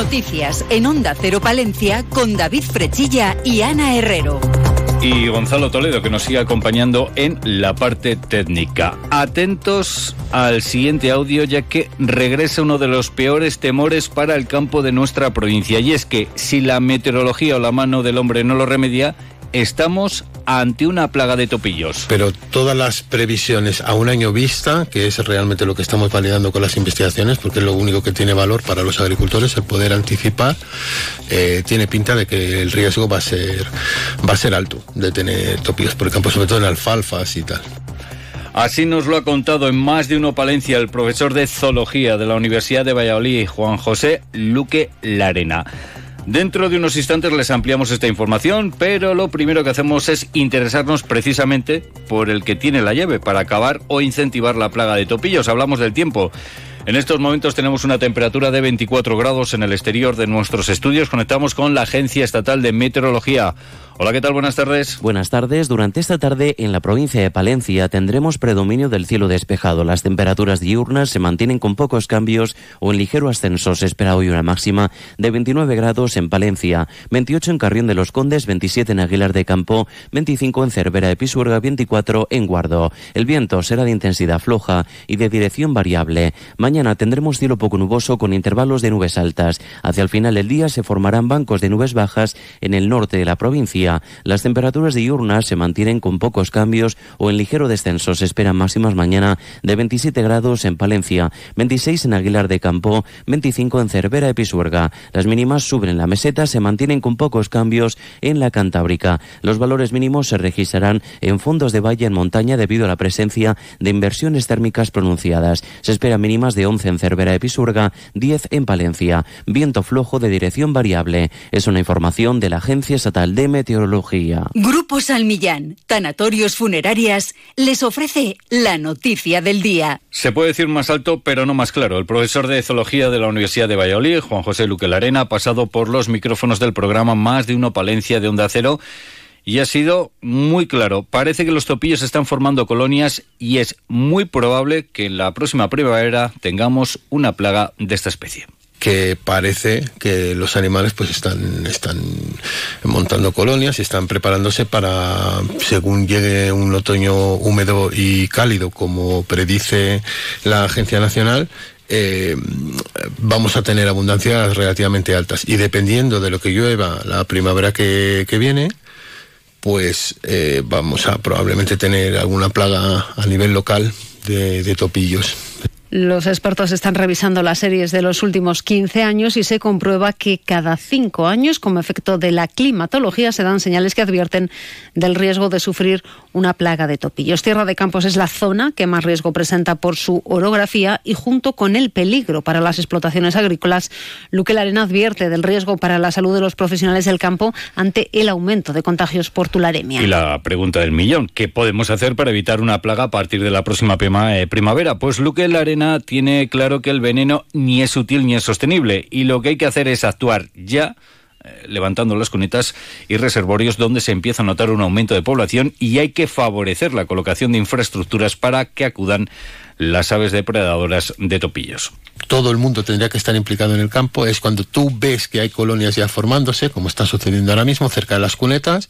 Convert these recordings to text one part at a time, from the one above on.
Noticias en Onda Cero Palencia con David Frechilla y Ana Herrero y Gonzalo Toledo que nos sigue acompañando en la parte técnica. Atentos al siguiente audio ya que regresa uno de los peores temores para el campo de nuestra provincia y es que si la meteorología o la mano del hombre no lo remedia, estamos ante una plaga de topillos. Pero todas las previsiones a un año vista, que es realmente lo que estamos validando con las investigaciones, porque es lo único que tiene valor para los agricultores, el poder anticipar, eh, tiene pinta de que el riesgo va a ser va a ser alto de tener topillos por el campo, sobre todo en alfalfas y tal. Así nos lo ha contado en más de uno Palencia el profesor de zoología de la Universidad de Valladolid, Juan José Luque Larena. Dentro de unos instantes les ampliamos esta información, pero lo primero que hacemos es interesarnos precisamente por el que tiene la llave para acabar o incentivar la plaga de topillos. Hablamos del tiempo. En estos momentos tenemos una temperatura de 24 grados en el exterior de nuestros estudios. Conectamos con la Agencia Estatal de Meteorología. Hola, ¿qué tal? Buenas tardes. Buenas tardes. Durante esta tarde en la provincia de Palencia tendremos predominio del cielo despejado. Las temperaturas diurnas se mantienen con pocos cambios o en ligero ascenso. Se espera hoy una máxima de 29 grados en Palencia, 28 en Carrión de los Condes, 27 en Aguilar de Campo, 25 en Cervera de Pisuerga, 24 en Guardo. El viento será de intensidad floja y de dirección variable. Tendremos cielo poco nuboso con intervalos de nubes altas. Hacia el final del día se formarán bancos de nubes bajas en el norte de la provincia las temperaturas diurnas se mantienen con pocos cambios o en ligero descenso. Se esperan máximas mañana de 27 grados en Palencia, 26 en Aguilar de Campo, 25 en Cervera de Pisuerga. Las mínimas suben en la meseta, se mantienen con pocos cambios en la Cantábrica. Los valores mínimos se registrarán en fondos de valle en montaña debido a la presencia de inversiones térmicas pronunciadas. Se esperan mínimas de 11 en Cervera de Pisuerga, 10 en Palencia. Viento flojo de dirección variable. Es una información de la Agencia Estatal de Meteorología Grupo Salmillán, Tanatorios Funerarias, les ofrece la noticia del día. Se puede decir más alto, pero no más claro. El profesor de Zoología de la Universidad de Valladolid, Juan José Luque Larena, ha pasado por los micrófonos del programa Más de Uno Palencia de Onda Cero y ha sido muy claro. Parece que los topillos están formando colonias y es muy probable que en la próxima primavera tengamos una plaga de esta especie que parece que los animales pues están, están montando colonias y están preparándose para, según llegue un otoño húmedo y cálido, como predice la Agencia Nacional, eh, vamos a tener abundancias relativamente altas. Y dependiendo de lo que llueva la primavera que, viene, pues eh, vamos a probablemente tener alguna plaga a nivel local de, de topillos. Los expertos están revisando las series de los últimos 15 años y se comprueba que cada cinco años, como efecto de la climatología, se dan señales que advierten del riesgo de sufrir una plaga de topillos. Tierra de Campos es la zona que más riesgo presenta por su orografía y junto con el peligro para las explotaciones agrícolas, Luque Larena advierte del riesgo para la salud de los profesionales del campo ante el aumento de contagios por tularemia. Y la pregunta del millón, ¿qué podemos hacer para evitar una plaga a partir de la próxima eh, primavera? Pues Luque Larena tiene claro que el veneno ni es útil ni es sostenible y lo que hay que hacer es actuar ya eh, levantando las cunetas y reservorios donde se empieza a notar un aumento de población y hay que favorecer la colocación de infraestructuras para que acudan las aves depredadoras de topillos todo el mundo tendría que estar implicado en el campo es cuando tú ves que hay colonias ya formándose, como está sucediendo ahora mismo, cerca de las cunetas,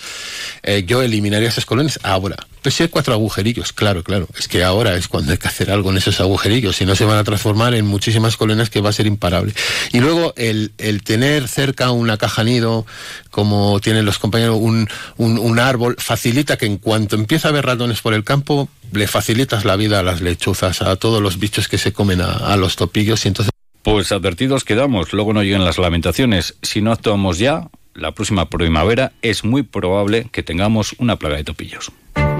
eh, yo eliminaría esas colonias ahora. Pues hay cuatro agujerillos, claro, claro, es que ahora es cuando hay que hacer algo en esos agujerillos, si no se van a transformar en muchísimas colonias que va a ser imparable. Y luego el, el tener cerca una caja nido, como tienen los compañeros, un, un, árbol, facilita que en cuanto empieza a haber ratones por el campo, le facilitas la vida a las lechuzas, a todos los bichos que se comen a, a los topillos y entonces... Pues advertidos quedamos, luego no lleguen las lamentaciones. Si no actuamos ya, la próxima primavera es muy probable que tengamos una plaga de topillos.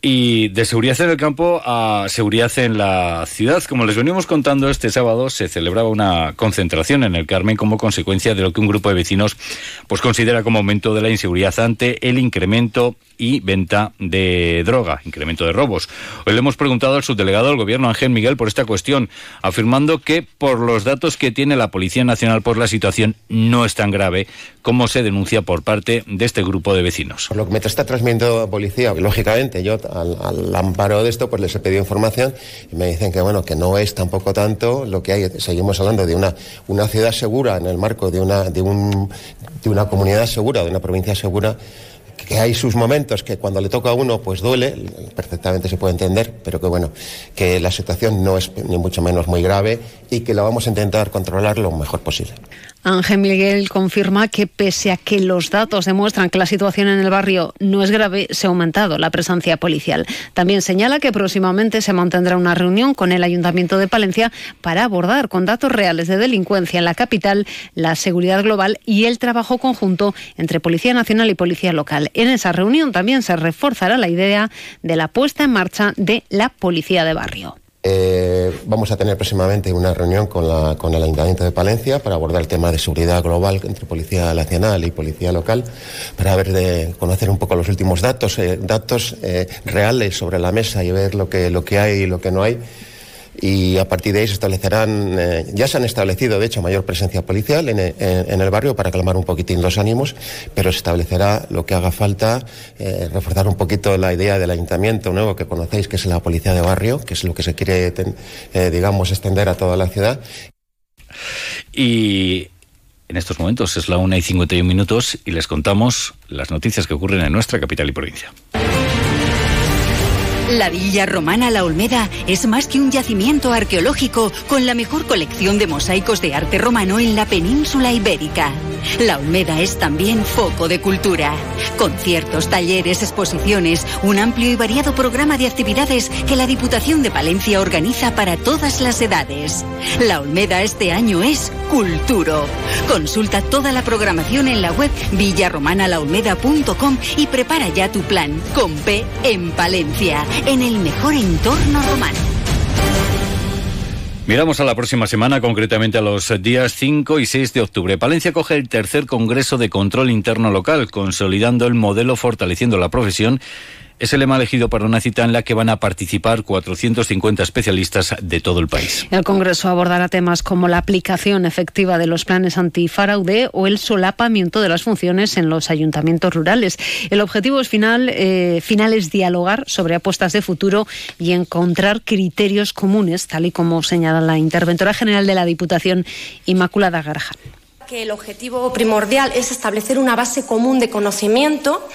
Y de seguridad en el campo a seguridad en la ciudad. Como les venimos contando, este sábado se celebraba una concentración en el Carmen como consecuencia de lo que un grupo de vecinos pues considera como aumento de la inseguridad ante el incremento y venta de droga, incremento de robos. Hoy le hemos preguntado al subdelegado del gobierno, Ángel Miguel, por esta cuestión, afirmando que por los datos que tiene la Policía Nacional, por la situación no es tan grave como se denuncia por parte de este grupo de vecinos. Lo que me está transmitiendo policía, lógicamente yo al, amparo de esto pues les he pedido información y me dicen que bueno que no es tampoco tanto lo que hay. Seguimos hablando de una, una ciudad segura en el marco de una, de, un, de una comunidad segura, de una provincia segura que hay sus momentos que cuando le toca a uno pues duele, perfectamente se puede entender, pero que bueno, que la situación no es ni mucho menos muy grave y que la vamos a intentar controlar lo mejor posible. Ángel Miguel confirma que pese a que los datos demuestran que la situación en el barrio no es grave, se ha aumentado la presencia policial. También señala que próximamente se mantendrá una reunión con el Ayuntamiento de Palencia para abordar con datos reales de delincuencia en la capital la seguridad global y el trabajo conjunto entre Policía Nacional y Policía Local. En esa reunión también se reforzará la idea de la puesta en marcha de la Policía de Barrio. Eh, vamos a tener próximamente una reunión con, el Ayuntamiento de Palencia para abordar el tema de seguridad global entre Policía Nacional y Policía Local, para ver de conocer un poco los últimos datos, eh, datos eh, reales sobre la mesa y ver lo que, lo que hay y lo que no hay y a partir de ahí se establecerán, eh, ya se han establecido de hecho mayor presencia policial en, el barrio para calmar un poquitín los ánimos, pero se establecerá lo que haga falta, eh, reforzar un poquito la idea del ayuntamiento nuevo que conocéis, que es la policía de barrio, que es lo que se quiere, eh, digamos, extender a toda la ciudad. Y en estos momentos es la una y 51 minutos y les contamos las noticias que ocurren en nuestra capital y provincia. La Villa Romana La Olmeda es más que un yacimiento arqueológico con la mejor colección de mosaicos de arte romano en la península ibérica. La Olmeda es también foco de cultura. Conciertos, talleres, exposiciones, un amplio y variado programa de actividades que la Diputación de Palencia organiza para todas las edades. La Olmeda este año es Culturo. Consulta toda la programación en la web villarromanalaolmeda.com y prepara ya tu plan con P en Palencia en el mejor entorno romano. Miramos a la próxima semana, concretamente a los días 5 y 6 de octubre. Palencia coge el tercer Congreso de Control Interno Local, consolidando el modelo, fortaleciendo la profesión es el lema elegido para una cita en la que van a participar 450 especialistas de todo el país. El Congreso abordará temas como la aplicación efectiva de los planes antifraude o el solapamiento de las funciones en los ayuntamientos rurales. El objetivo final, eh, final es dialogar sobre apuestas de futuro y encontrar criterios comunes, tal y como señala la interventora general de la Diputación, Inmaculada Garja que el objetivo primordial es establecer una base común de conocimiento,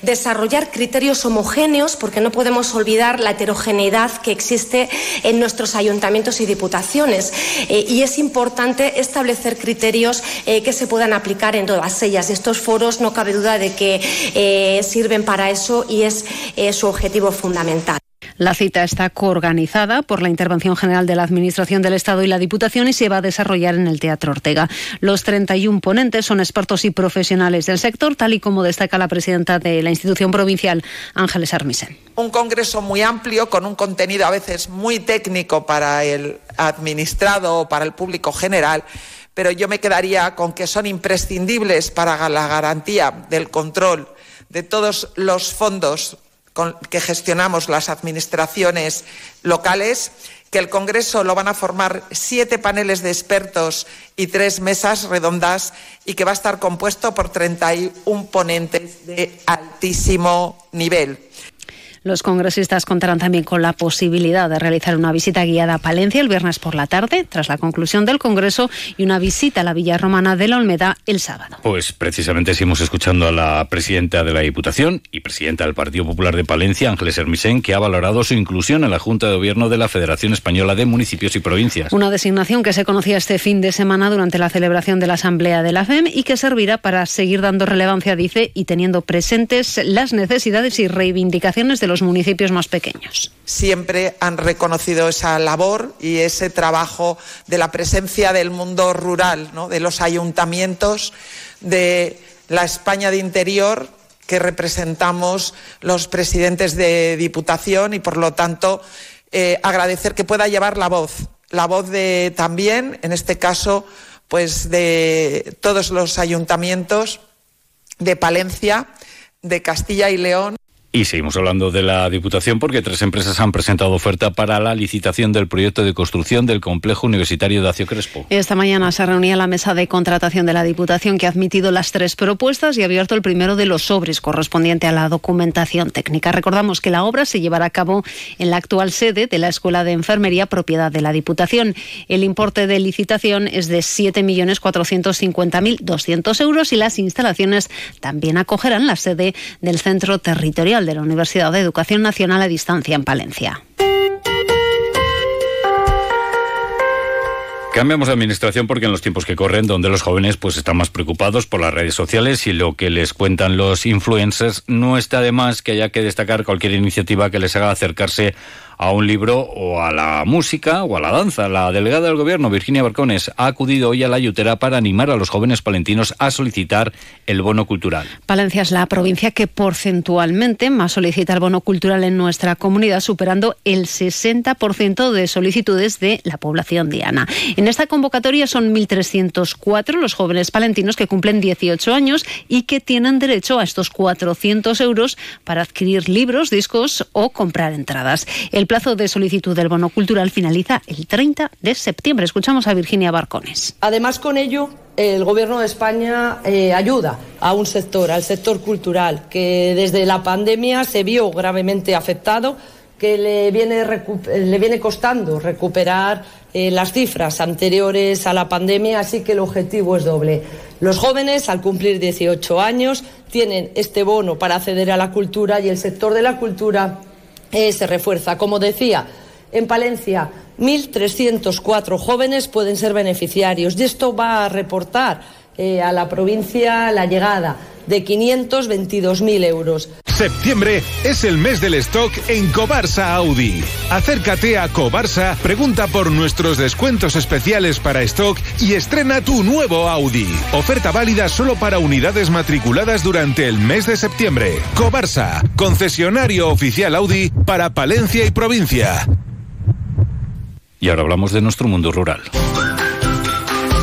desarrollar criterios homogéneos, porque no podemos olvidar la heterogeneidad que existe en nuestros ayuntamientos y diputaciones. Eh, y es importante establecer criterios eh, que se puedan aplicar en todas ellas. Estos foros no cabe duda de que eh, sirven para eso y es su objetivo fundamental. La cita está coorganizada por la Intervención General de la Administración del Estado y la Diputación y se va a desarrollar en el Teatro Ortega. Los 31 ponentes son expertos y profesionales del sector, tal y como destaca la presidenta de la institución provincial, Ángeles Armisen. Un congreso muy amplio, con un contenido a veces muy técnico para el administrado o para el público general pero yo me quedaría con que son imprescindibles para la garantía del control de todos los fondos que gestionamos las administraciones locales, que el Congreso lo van a formar siete paneles de expertos y tres mesas redondas y que va a estar compuesto por 31 ponentes de altísimo nivel. Los congresistas contarán también con la posibilidad de realizar una visita guiada a Palencia el viernes por la tarde, tras la conclusión del Congreso, y una visita a la Villa Romana de la Olmeda el sábado. Pues precisamente seguimos escuchando a la presidenta de la Diputación y presidenta del Partido Popular de Palencia, Ángeles Hermisen, que ha valorado su inclusión en la Junta de Gobierno de la Federación Española de Municipios y Provincias. Una designación que se conocía este fin de semana durante la celebración de la Asamblea de la FEM y que servirá para seguir dando relevancia, dice, y teniendo presentes las necesidades y reivindicaciones de los municipios más pequeños. Siempre han reconocido esa labor y ese trabajo de la presencia del mundo rural, de los ayuntamientos, de la España de interior que representamos los presidentes de Diputación y, por lo tanto, eh, agradecer que pueda llevar la voz, la voz de también, en este caso, pues de todos los ayuntamientos de Palencia, de Castilla y León. Y seguimos hablando de la Diputación porque tres empresas han presentado oferta para la licitación del proyecto de construcción del complejo universitario de Acio Crespo. Esta mañana se reunía la mesa de contratación de la Diputación que ha admitido las tres propuestas y ha abierto el primero de los sobres correspondiente a la documentación técnica. Recordamos que la obra se llevará a cabo en la actual sede de la Escuela de Enfermería propiedad de la Diputación. El importe de licitación es de 7.450.200 euros y las instalaciones también acogerán la sede del Centro Territorial de la Universidad de Educación Nacional a Distancia en Palencia. Cambiamos de administración porque en los tiempos que corren, donde los jóvenes pues están más preocupados por las redes sociales y lo que les cuentan los influencers, no está de más que haya que destacar cualquier iniciativa que les haga acercarse a un libro o a la música o a la danza. La delegada del gobierno, Virginia Barcones, ha acudido hoy a la Yutera para animar a los jóvenes palentinos a solicitar el bono cultural. Palencia es la provincia que porcentualmente más solicita el bono cultural en nuestra comunidad, superando el 60% de solicitudes de la población diana. En esta convocatoria son 1.304 los jóvenes palentinos que cumplen 18 años y que tienen derecho a estos 400 euros para adquirir libros, discos o comprar entradas. Plazo de solicitud del bono cultural finaliza el 30 de septiembre. Escuchamos a Virginia Barcones. Además, con ello, el Gobierno de España eh, ayuda a un sector, al sector cultural, que desde la pandemia se vio gravemente afectado que le viene, le viene costando recuperar eh, las cifras anteriores a la pandemia, así que el objetivo es doble. Los jóvenes, al cumplir 18 años, tienen este bono para acceder a la cultura y el sector de la cultura eh, se refuerza. Como decía, en Palencia 1.304 jóvenes pueden ser beneficiarios y esto va a reportar eh, a la provincia la llegada de 522.000 euros. Septiembre es el mes del stock en Cobarsa Audi. Acércate a Cobarsa, pregunta por nuestros descuentos especiales para stock y estrena tu nuevo Audi. Oferta válida solo para unidades matriculadas durante el mes de septiembre. Cobarsa, concesionario oficial Audi para Palencia y provincia. Y ahora hablamos de nuestro mundo rural.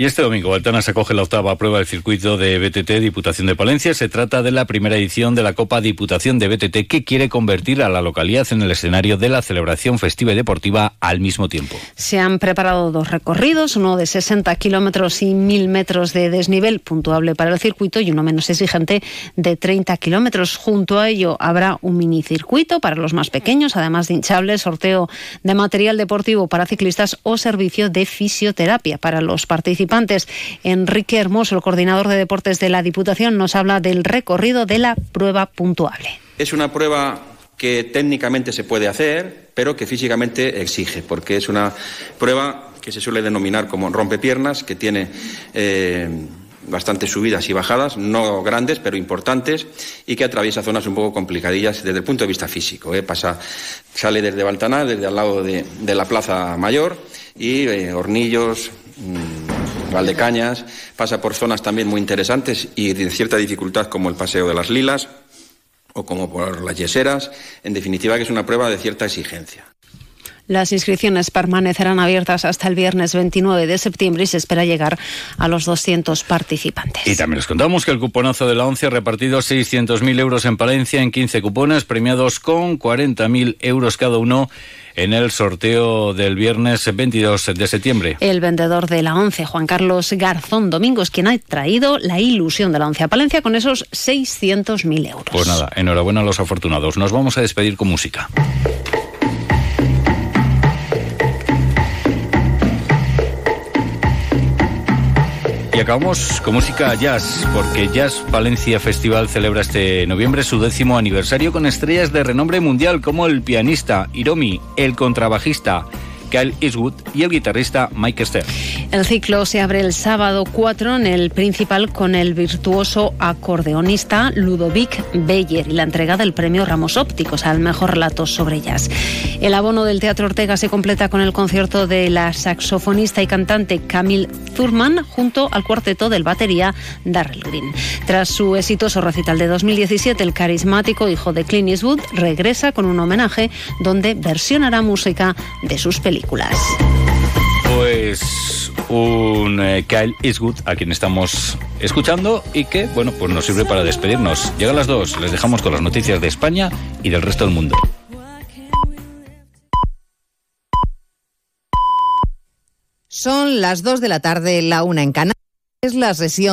Y este domingo Altana se acoge la octava prueba del circuito de BTT Diputación de Palencia. Se trata de la primera edición de la Copa Diputación de BTT que quiere convertir a la localidad en el escenario de la celebración festiva y deportiva al mismo tiempo. Se han preparado dos recorridos, uno de 60 kilómetros y 1000 metros de desnivel puntuable para el circuito y uno menos exigente de 30 kilómetros. Junto a ello habrá un minicircuito para los más pequeños, además de hinchables, sorteo de material deportivo para ciclistas o servicio de fisioterapia para los participantes Enrique Hermoso, el coordinador de deportes de la Diputación, nos habla del recorrido de la prueba puntuable. Es una prueba que técnicamente se puede hacer, pero que físicamente exige, porque es una prueba que se suele denominar como rompepiernas, que tiene eh, bastantes subidas y bajadas, no grandes, pero importantes, y que atraviesa zonas un poco complicadillas desde el punto de vista físico. ¿eh? Pasa, sale desde Baltanar, desde al lado de, la Plaza Mayor, y eh, Hornillos, mm, Valdecañas, pasa por zonas también muy interesantes y de cierta dificultad como el Paseo de las Lilas o como por las Yeseras, en definitiva que es una prueba de cierta exigencia. Las inscripciones permanecerán abiertas hasta el viernes 29 de septiembre y se espera llegar a los 200 participantes. Y también les contamos que el cuponazo de la ONCE ha repartido 600.000 euros en Palencia en 15 cupones premiados con 40.000 euros cada uno en el sorteo del viernes 22 de septiembre. El vendedor de la ONCE, Juan Carlos Garzón Domingos, quien ha traído la ilusión de la ONCE a Palencia con esos 600.000 euros. Pues nada, enhorabuena a los afortunados. Nos vamos a despedir con música. Y acabamos con música jazz, porque Jazz Valencia Festival celebra este noviembre su décimo aniversario con estrellas de renombre mundial como el pianista Hiromi, el contrabajista Kyle Eastwood y el guitarrista Mike Stern. El ciclo se abre el sábado 4 en el principal con el virtuoso acordeonista Ludovic Beyer y la entrega del premio Ramos Ópticos al mejor relato sobre jazz. El abono del Teatro Ortega se completa con el concierto de la saxofonista y cantante Camille Thurman junto al cuarteto del batería Darrell Green. Tras su exitoso recital de 2017, el carismático hijo de Clint Eastwood regresa con un homenaje donde versionará música de sus películas. Pues un eh, Kyle Eastwood a quien estamos escuchando y que, bueno, pues nos sirve para despedirnos. Llegan las dos, les dejamos con las noticias de España y del resto del mundo. Son las 2 de la tarde, la una en Canarias. Es la sesión